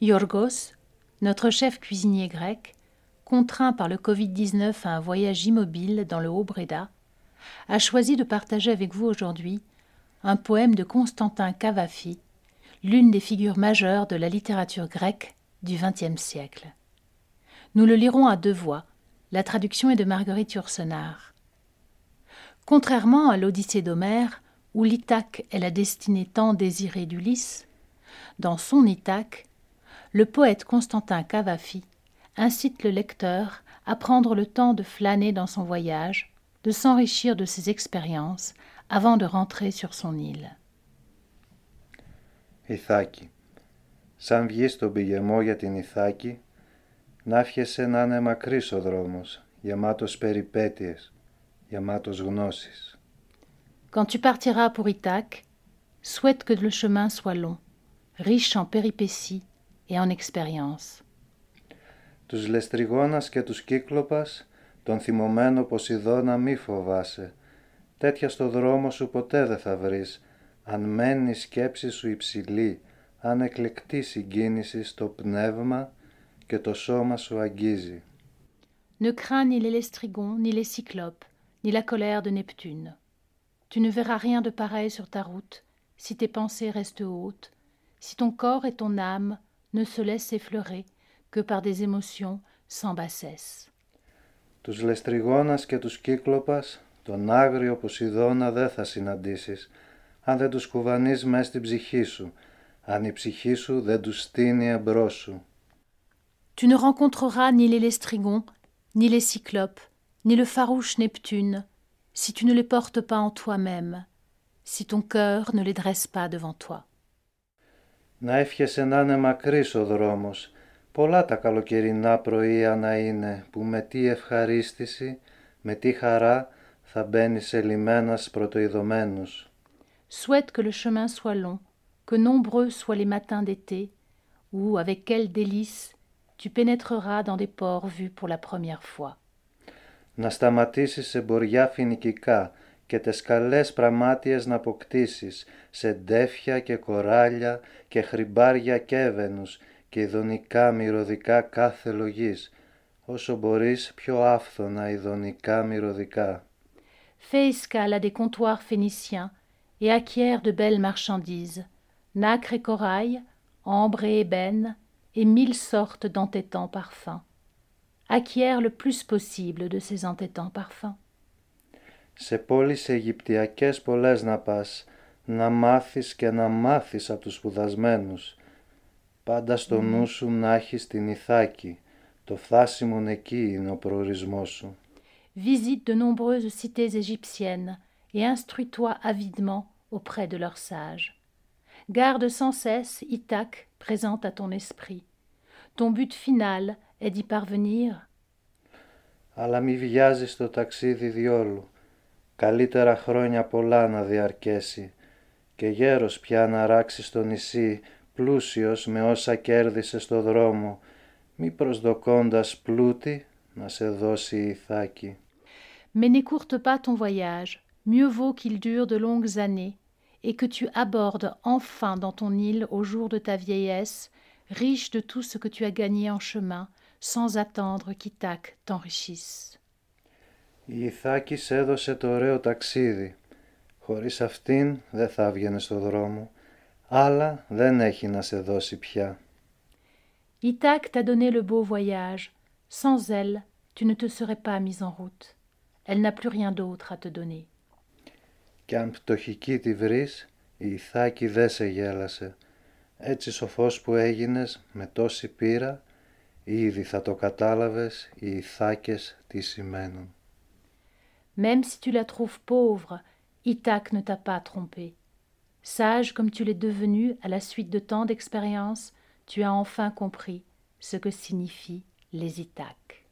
Yorgos, notre chef cuisinier grec, contraint par le Covid-19 à un voyage immobile dans le Haut-Breda, a choisi de partager avec vous aujourd'hui un poème de Constantin Cavafi, l'une des figures majeures de la littérature grecque du XXe siècle. Nous le lirons à deux voix. La traduction est de Marguerite Yourcenar. Contrairement à l'Odyssée d'Homère, où l'Ithaque est la destinée tant désirée d'Ulysse, dans son Ithaque, le poète Constantin Cavafi incite le lecteur à prendre le temps de flâner dans son voyage, de s'enrichir de ses expériences avant de rentrer sur son île. Ιθάκη. Σαν βγει στον πηγεμό για την Ιθάκη, να φιεσαι να είναι μακρύς ο δρόμος, γεμάτος περιπέτειες, γεμάτος γνώσεις. Quand tu partiras pour Ithaque, souhaite que le chemin soit long, riche en péripéties et en expériences. Τους λεστριγόνας και τους κύκλοπας, τον θυμωμένο Ποσειδώνα μη φοβάσαι. Τέτοια στο δρόμο σου ποτέ δεν θα βρεις, αν μένει η σκέψη σου υψηλή, αν εκλεκτή συγκίνηση στο πνεύμα και το σώμα σου αγγίζει. Ne crains ni les lestrigons, ni les cyclopes, ni la colère de Neptune. Tu ne verras rien de pareil sur ta route, si tes pensées restent hautes, si ton corps et ton âme ne se laissent effleurer que par des émotions sans bassesse. Τους λεστριγόνας και τους κύκλοπας, τον άγριο Ποσειδώνα δεν θα συναντήσεις, αν δεν τους κουβανείς μες στην ψυχή σου, αν η ψυχή σου δεν τους στείνει εμπρός σου. Tu ne rencontreras ni les lestrigons, ni les cyclopes, ni le farouche Neptune, si tu ne les portes pas en toi-même, si ton cœur ne les dresse pas devant toi. Να εύχεσαι να είναι μακρύς ο δρόμος, πολλά τα καλοκαιρινά πρωία να είναι, που με τι ευχαρίστηση, με τι χαρά θα μπαίνεις σε λιμένας πρωτοειδωμένος. Souhaite que le chemin soit long, que nombreux soient les matins d'été, où, avec quel délice, tu pénétreras dans des ports vus pour la première fois. Να σταματήσεις σε μποριά φοινικικά και τες καλές πραμάτιες να αποκτήσεις, σε ντέφια και κοράλια και χρυμπάρια κέβενους και ειδονικά μυρωδικά κάθε λογής, όσο μπορείς πιο άφθονα ειδονικά μυρωδικά. Fais escale à des comptoirs phéniciens et acquiert de belles marchandises, nacre et corail, ambre et ébène, et mille sortes d'entêtants parfums. Acquiert le plus possible de ces entêtants parfums. Σε πόλεις Αιγυπτιακές πολλές να πας, να μάθεις και να μάθεις από τους σπουδασμένους. Πάντα στο νου σου να έχεις την Ιθάκη, το φτάσιμον εκεί είναι ο προορισμός σου. Visite de nombreuses cités égyptiennes et instruis-toi avidement auprès de leurs sages. Garde sans cesse Ithaque présente à ton esprit. Ton but final est d'y parvenir. Αλλά μη βιάζεις το ταξίδι διόλου. Καλύτερα χρόνια πολλά να διαρκέσει και γέρος πια να ράξει στο νησί πλούσιος με όσα κέρδισε στο δρόμο μη προσδοκώντας πλούτη να σε δώσει η Ιθάκη. Mais n'écourte pas ton voyage. Mieux vaut qu'il dure de longues années et que tu abordes enfin dans ton île au jour de ta vieillesse, riche de tout ce que tu as gagné en chemin, sans attendre qu'Ithaque t'enrichisse. Η Ιθάκης σ' έδωσε το ωραίο ταξίδι. Χωρίς αυτήν δεν θα έβγαινε στο δρόμο, αλλά δεν έχει να σε δώσει πια. Ithaque t'a donné le beau voyage. Sans elle, tu ne te serais pas mis en route. Elle n'a plus rien d'autre à te donner. Κι αν πτωχική τη βρεις, η Ιθάκη δεν σε γέλασε. Έτσι σοφός που έγινες με τόση πείρα, ήδη θα το κατάλαβες οι Ιθάκες τι σημαίνουν. Même si tu la trouves pauvre, Ithaque ne t'a pas trompé. Sage comme tu l'es devenu à la suite de tant d'expériences, tu as enfin compris ce que signifient les Ithaques.